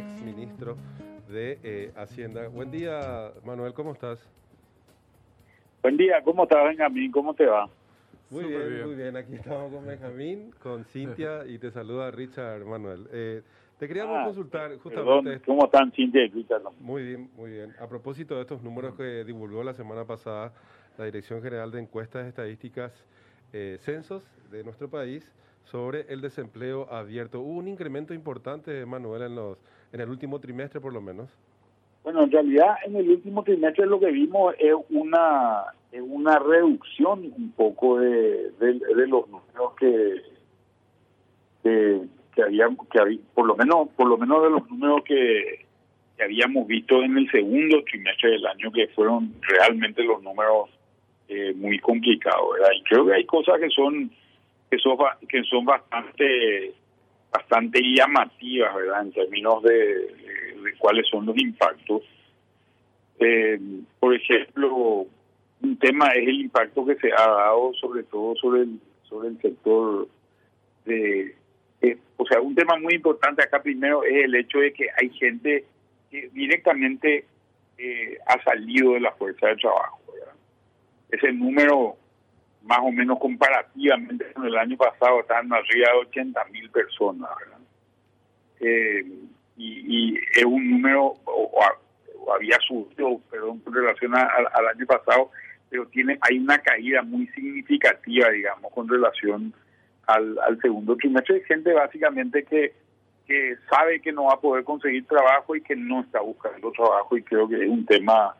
ex ministro de eh, Hacienda. Buen día, Manuel, ¿cómo estás? Buen día, ¿cómo estás, Benjamín? ¿Cómo te va? Muy bien, muy bien. Aquí estamos con Benjamín, con Cintia y te saluda Richard Manuel. Eh, te queríamos Ah, consultar justamente. Perdón, ¿Cómo están, Cintia y Richard? Muy bien, muy bien. A propósito de estos números que divulgó la semana pasada la Dirección General de Encuestas Estadísticas eh, Censos de nuestro país sobre el desempleo abierto. Hubo un incremento importante, Manuel, en, los, en el último trimestre por lo menos. Bueno, en realidad en el último trimestre lo que vimos es una es una reducción un poco de, de, los números que que, que que habí- por lo menos por lo menos de los números que, que habíamos visto en el segundo trimestre del año que fueron realmente los números eh, muy complicados ¿verdad? y creo que hay cosas que son que son que son bastante bastante llamativas verdad en términos de, de- cuáles son los impactos eh, por ejemplo un tema es el impacto que se ha dado sobre todo sobre el sobre el sector de eh, o sea un tema muy importante acá primero es el hecho de que hay gente que directamente eh, ha salido de la fuerza de trabajo ¿verdad? ese número más o menos comparativamente con el año pasado estaban arriba de 80 mil personas. Eh, y, y es un número o, o ha- o había subido perdón con relación al año pasado pero tiene hay una caída muy significativa digamos con relación al, al segundo trimestre de gente básicamente que que sabe que no va a poder conseguir trabajo y que no está buscando trabajo y creo que es un tema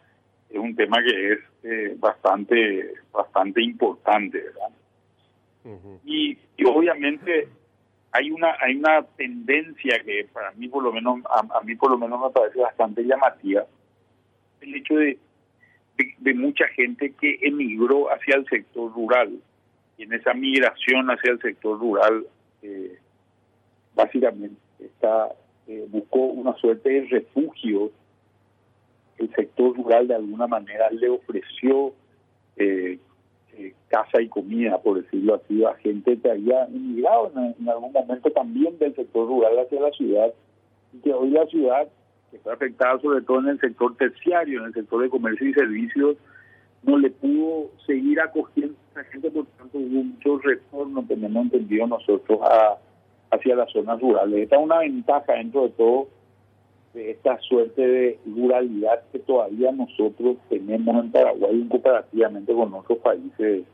es un tema que es eh, bastante bastante importante verdad y, y obviamente hay una hay una tendencia que para mí por lo menos a, a mí por lo menos me parece bastante llamativa el hecho de, de, de mucha gente que emigró hacia el sector rural y en esa migración hacia el sector rural eh, básicamente está eh, buscó una suerte de refugio el sector rural de alguna manera le ofreció eh, eh, casa y comida, por decirlo así, a gente que había emigrado en, algún momento también del sector rural hacia la ciudad y que hoy la ciudad, que está afectada sobre todo en el sector terciario, en el sector de comercio y servicios, no le pudo seguir acogiendo a esa gente, por tanto hubo mucho retorno, tenemos entendido nosotros, a, hacia las zonas rurales. Esta es una ventaja dentro de todo de esta suerte de ruralidad que todavía nosotros tenemos en Paraguay comparativamente con otros países,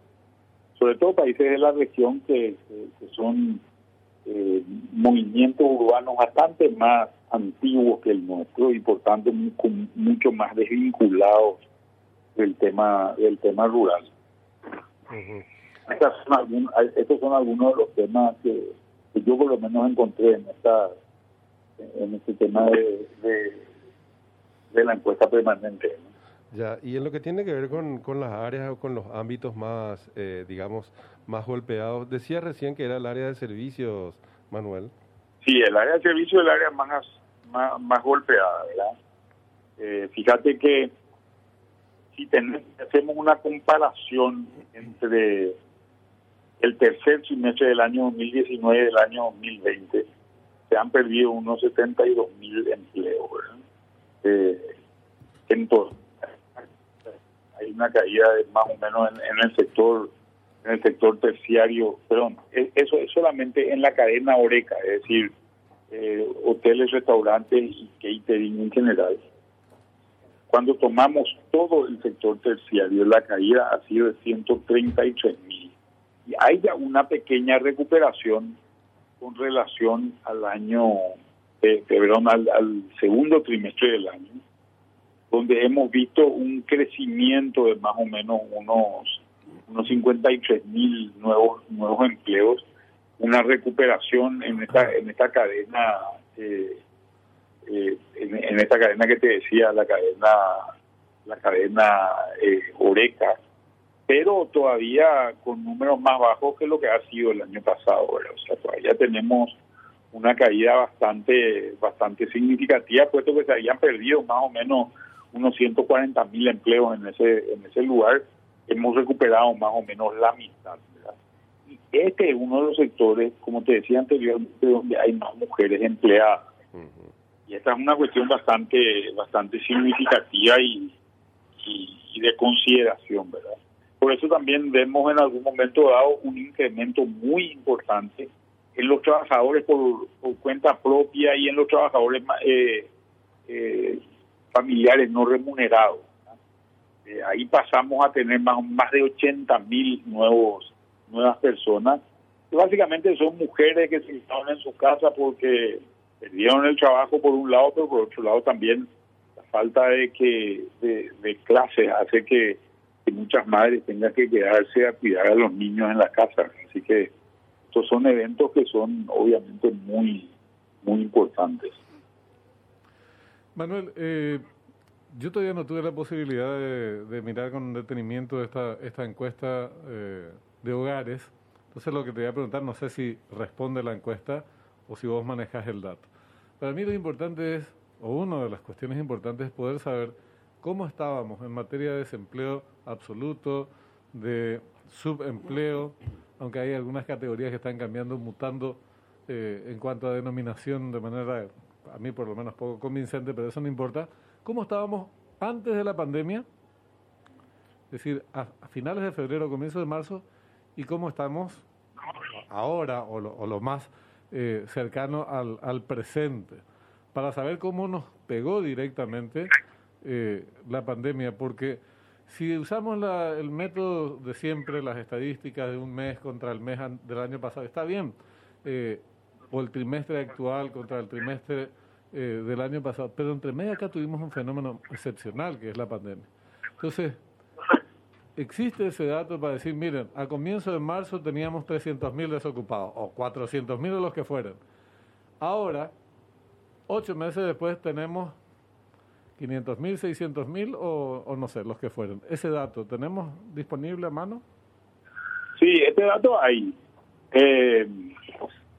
sobre todo países de la región que, son eh, movimientos urbanos bastante más antiguos que el nuestro y por tanto con- mucho más desvinculados del tema del tema rural. Ujú. Estas son algún- estos son algunos de los temas que, que yo por lo menos encontré en esta en este tema de, de, de la encuesta permanente. ¿no? Ya, y en lo que tiene que ver con, con las áreas o con los ámbitos más, eh, digamos, más golpeados, decía recién que era el área de servicios, Manuel. Sí, el área de servicio es el área más, más, más golpeada, ¿verdad? Eh, fíjate que si tenemos, hacemos una comparación entre el tercer trimestre del año 2019 y del año 2020, han perdido unos 72 mil empleos. Eh, entonces, hay una caída de más o menos en, en el sector en el sector terciario, perdón, e- eso es solamente en la cadena Oreca, es decir, eh, hoteles, restaurantes y catering en general. Cuando tomamos todo el sector terciario, la caída ha sido de 133 mil. Y hay ya una pequeña recuperación con relación al año, eh, perdón, al, al segundo trimestre del año, donde hemos visto un crecimiento de más o menos unos unos 53 mil nuevos nuevos empleos, una recuperación en esta en esta cadena eh, eh, en, en esta cadena que te decía la cadena la cadena eh, Oreca, pero todavía con números más bajos que lo que ha sido el año pasado, ¿verdad? o sea todavía tenemos una caída bastante bastante significativa puesto que se habían perdido más o menos unos 140 mil empleos en ese en ese lugar hemos recuperado más o menos la mitad. ¿verdad? Y este es uno de los sectores, como te decía anteriormente, donde hay más mujeres empleadas. Y esta es una cuestión bastante bastante significativa y, y, de consideración, ¿verdad? Por eso también vemos en algún momento dado un incremento muy importante en los trabajadores por, cuenta propia y en los trabajadores eh, eh, familiares no remunerados. Eh, ahí pasamos a tener más, más de 80 mil nuevas personas, que básicamente son mujeres que se estaban en su casa porque perdieron el trabajo por un lado, pero por otro lado también la falta de que de, clases hace que, muchas madres tengan que quedarse a cuidar a los niños en la casa. Así que estos son eventos que son obviamente muy, muy importantes. Manuel, eh, yo todavía no tuve la posibilidad de, mirar con detenimiento esta, esta encuesta eh, de hogares. Entonces lo que te voy a preguntar, no sé si responde la encuesta o si vos manejas el dato. Para mí lo importante es, o una de las cuestiones importantes es poder saber cómo estábamos en materia de desempleo absoluto, de subempleo, aunque hay algunas categorías que están cambiando, mutando eh, en cuanto a denominación de manera, a mí por lo menos poco convincente, pero eso no importa. ¿Cómo estábamos antes de la pandemia? Es decir, a, finales de febrero, comienzo de marzo, y cómo estamos ahora, o lo, más eh, cercano al, al, presente, para saber cómo nos pegó directamente eh, la pandemia, porque si usamos el método de siempre, las estadísticas de un mes contra el mes del año pasado, está bien, eh, o el trimestre actual contra el trimestre eh, del año pasado, pero entre medio acá tuvimos un fenómeno excepcional que es la pandemia. Entonces, existe ese dato para decir, miren, a comienzo de marzo teníamos 300.000 desocupados, o 400.000 de los que fueran. Ahora, ocho meses después tenemos 500 mil, 600 mil o, no sé, los que fueron. ¿Ese dato tenemos disponible a mano? Sí, este dato hay. Eh,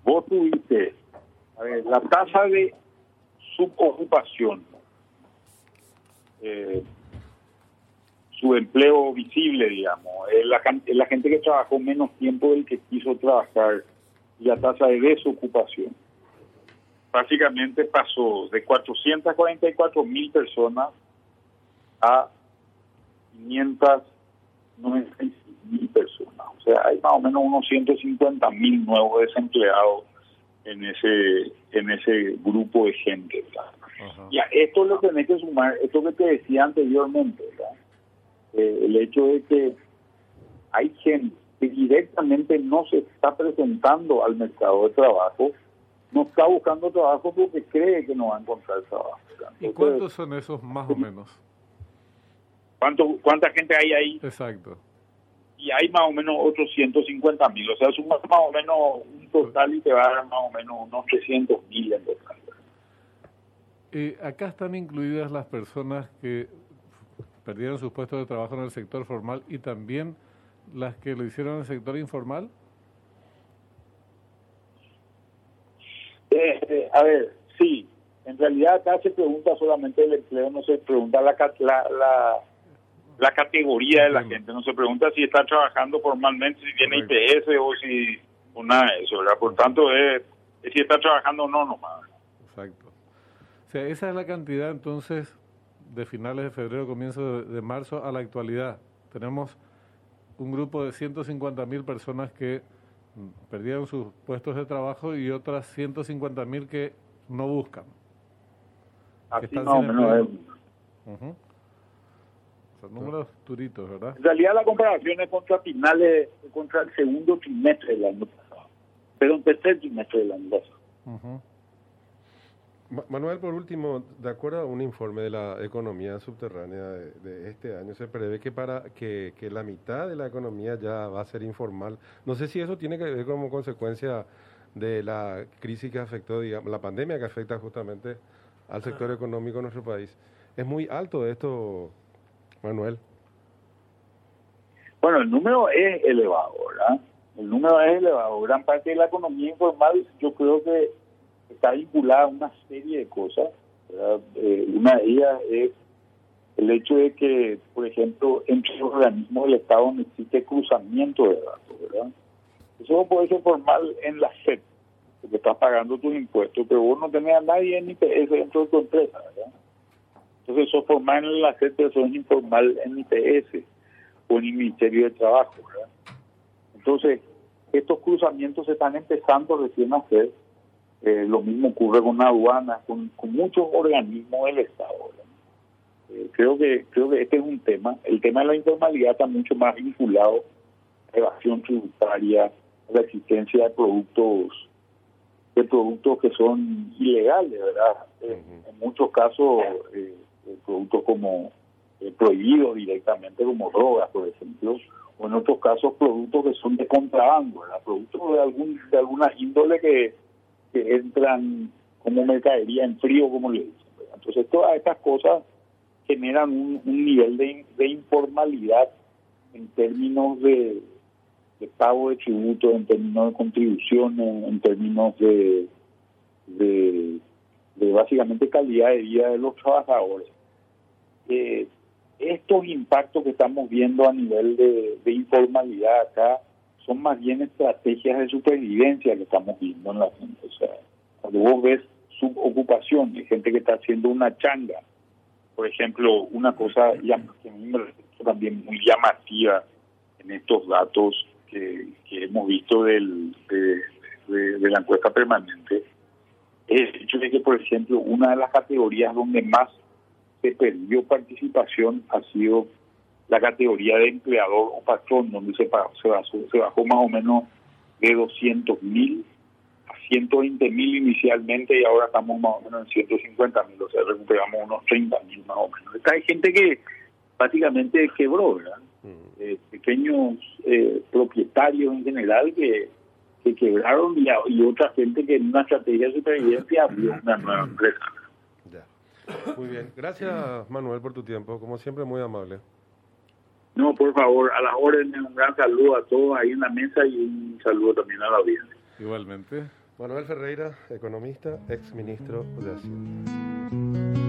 vos tuviste, a ver, la tasa de subocupación, eh, su empleo visible, digamos, es la, la gente que trabajó menos tiempo del que quiso trabajar y la tasa de desocupación básicamente pasó de 444 mil personas a 596 mil personas. O sea, hay más o menos unos 150 mil nuevos desempleados en ese en ese grupo de gente. Y a esto lo tenés que sumar, esto que te decía anteriormente, eh, el hecho de que hay gente que directamente no se está presentando al mercado de trabajo no está buscando trabajo porque cree que no va a encontrar trabajo. ¿Y cuántos son esos más o menos? ¿Cuánto, ¿Cuánta gente hay ahí? Exacto. Y hay más o menos otros 150 mil, o sea, es más o menos un total y te va a dar más o menos unos 300 mil en total. Eh, acá están incluidas las personas que perdieron sus puestos de trabajo en el sector formal y también las que lo hicieron en el sector informal. Eh, a ver, sí, en realidad acá se pregunta solamente el empleo, no se pregunta la, la, la, categoría de la gente, no se pregunta si está trabajando formalmente, si tiene IPS o si de eso, ¿verdad? Por tanto, es, si está trabajando o no nomás. Exacto. O sea, esa es la cantidad entonces de finales de febrero, comienzo de, de marzo a la actualidad. Tenemos un grupo de 150 mil personas que perdieron sus puestos de trabajo y otras 150 mil que no buscan. Así no, menos Son números duritos, ¿verdad? En realidad la comparación es contra finales, contra el segundo trimestre del año pasado. Pero tercer trimestre del año pasado. Manuel, por último, de acuerdo a un informe de la economía subterránea de, este año, se prevé que para que, la mitad de la economía ya va a ser informal. No sé si eso tiene que ver como consecuencia de la crisis que afectó, digamos, la pandemia que afecta justamente al sector económico de nuestro país. Es muy alto esto, Manuel. Bueno, el número es elevado, ¿verdad? El número es elevado. Gran parte de la economía informal, yo creo que está vinculada a una serie de cosas. Eh, una de ellas es el hecho de que, por ejemplo, entre los organismos del Estado no existe cruzamiento de datos. ¿verdad? Eso puede ser formal en la SEP, porque estás pagando tus impuestos, pero vos no tenés a nadie en IPS dentro de tu empresa, ¿verdad? Entonces, eso formal en la gente, eso es informal en IPS o en el Ministerio de Trabajo, ¿verdad? Entonces, estos cruzamientos se están empezando recién a hacer. Eh, lo mismo ocurre con aduanas, con, con muchos organismos del Estado. Eh, creo que creo que este es un tema. El tema de la informalidad está mucho más vinculado a evasión tributaria, a la existencia de productos de productos que son ilegales, ¿verdad? Eh, en muchos casos, productos como prohibidos directamente, como drogas, por ejemplo, o en otros casos productos que son de contrabando, productos de algún de alguna índole que, entran como mercadería en frío, como le dicen. Entonces todas estas cosas generan un, nivel de, informalidad en términos de, de, pago de tributos, en términos de contribuciones, en términos de, de, básicamente calidad de vida de los trabajadores. Eh, estos impactos que estamos viendo a nivel de, informalidad acá son más bien estrategias de supervivencia que estamos viendo en la gente. O sea, cuando vos ves subocupación, de gente que está haciendo una changa, por ejemplo, una cosa que también muy llamativa en estos datos que, hemos visto del, de, de la encuesta permanente, es el hecho de que, por ejemplo, una de las categorías donde más se perdió participación ha sido la categoría de empleador o patrón, donde se, bajó, se, bajó, más o menos de 200 mil a 120 mil inicialmente y ahora estamos más o menos en 150 mil, o sea, recuperamos unos 30 mil más o menos. hay gente que prácticamente quebró, ¿verdad? Mm. Eh, pequeños eh, propietarios en general que, que quebraron y, y otra gente que en una estrategia de supervivencia abrió una nueva empresa. Muy bien. Gracias, Manuel, por tu tiempo. Como siempre, muy amable. No, por favor, a las órdenes, un gran saludo a todos ahí en la mesa y un saludo también a la audiencia. Igualmente. Manuel Ferreira, economista, ex ministro de Hacienda.